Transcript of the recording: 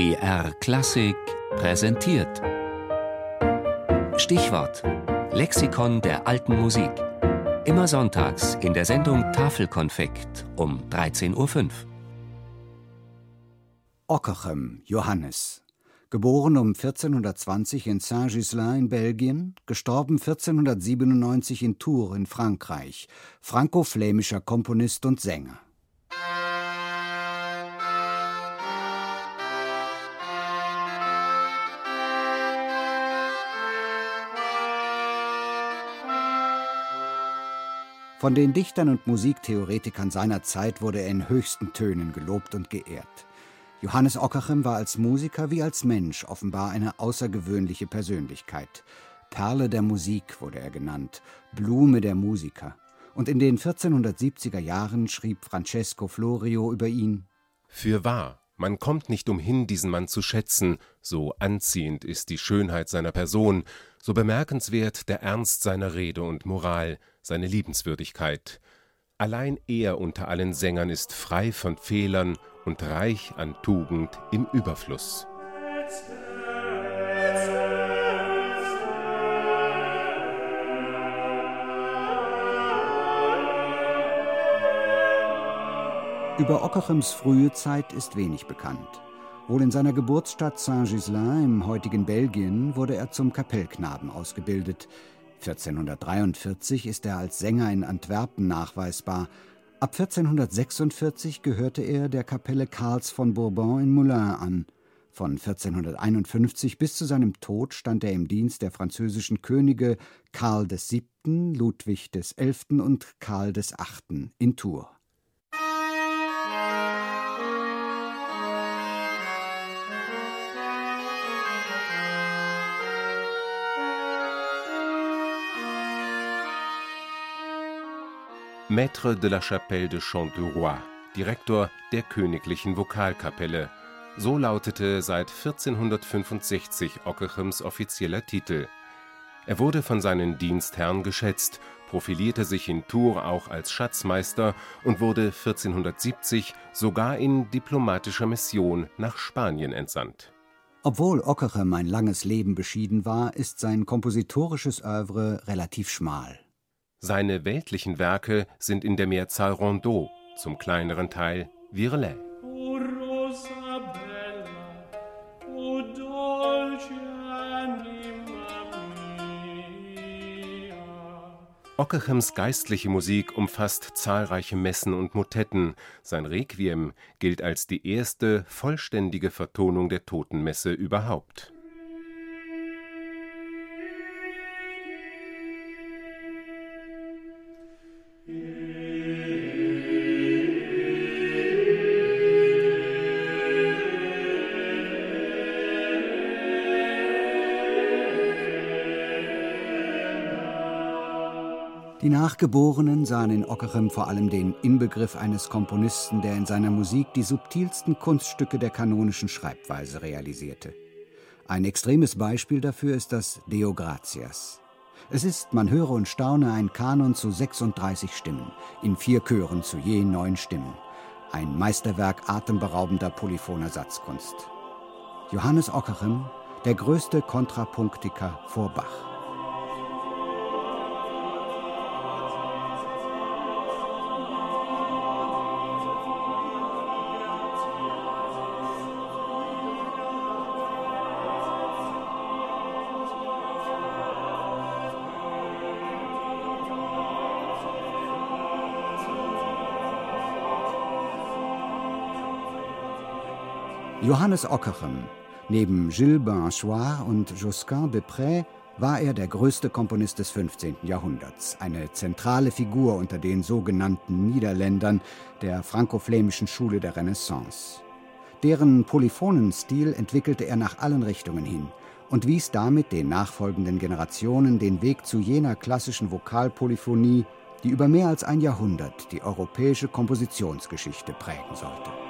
BR Klassik präsentiert. Stichwort: Lexikon der alten Musik. Immer sonntags in der Sendung Tafelkonfekt um 13.05 Uhr. Ockerchem Johannes. Geboren um 1420 in Saint-Ghislain in Belgien, gestorben 1497 in Tours in Frankreich, franco-flämischer Komponist und Sänger. Von den Dichtern und Musiktheoretikern seiner Zeit wurde er in höchsten Tönen gelobt und geehrt. Johannes Ockerchem war als Musiker wie als Mensch offenbar eine außergewöhnliche Persönlichkeit. Perle der Musik wurde er genannt, Blume der Musiker. Und in den 1470er Jahren schrieb Francesco Florio über ihn: Für wahr, man kommt nicht umhin, diesen Mann zu schätzen, so anziehend ist die Schönheit seiner Person, so bemerkenswert der Ernst seiner Rede und Moral, seine Liebenswürdigkeit. Allein er unter allen Sängern ist frei von Fehlern und reich an Tugend im Überfluss. Über Ockerchems frühe Zeit ist wenig bekannt. Wohl in seiner Geburtsstadt Saint-Ghislain im heutigen Belgien wurde er zum Kapellknaben ausgebildet. 1443 ist er als Sänger in Antwerpen nachweisbar. Ab 1446 gehörte er der Kapelle Karls von Bourbon in Moulins an. Von 1451 bis zu seinem Tod stand er im Dienst der französischen Könige Karl VII., Ludwig XI. und Karl VIII. in Tours. Maître de la Chapelle de Chant du Roi, Direktor der Königlichen Vokalkapelle. So lautete seit 1465 Ockerchems offizieller Titel. Er wurde von seinen Dienstherren geschätzt, profilierte sich in Tours auch als Schatzmeister und wurde 1470 sogar in diplomatischer Mission nach Spanien entsandt. Obwohl Ockerchem ein langes Leben beschieden war, ist sein kompositorisches Œuvre relativ schmal. Seine weltlichen Werke sind in der Mehrzahl Rondeaux, zum kleineren Teil Virelais. Ockerchems geistliche Musik umfasst zahlreiche Messen und Motetten. Sein Requiem gilt als die erste vollständige Vertonung der Totenmesse überhaupt. Die Nachgeborenen sahen in Ockerem vor allem den Inbegriff eines Komponisten, der in seiner Musik die subtilsten Kunststücke der kanonischen Schreibweise realisierte. Ein extremes Beispiel dafür ist das Deo Gratias. Es ist, man höre und staune, ein Kanon zu 36 Stimmen, in vier Chören zu je neun Stimmen. Ein Meisterwerk atemberaubender polyphoner Satzkunst. Johannes Ockerem, der größte Kontrapunktiker vor Bach. Johannes Ockerem, neben Gilles Binchois und Josquin de Près, war er der größte Komponist des 15. Jahrhunderts, eine zentrale Figur unter den sogenannten Niederländern der franco-flämischen Schule der Renaissance. Deren polyphonen Stil entwickelte er nach allen Richtungen hin und wies damit den nachfolgenden Generationen den Weg zu jener klassischen Vokalpolyphonie, die über mehr als ein Jahrhundert die europäische Kompositionsgeschichte prägen sollte.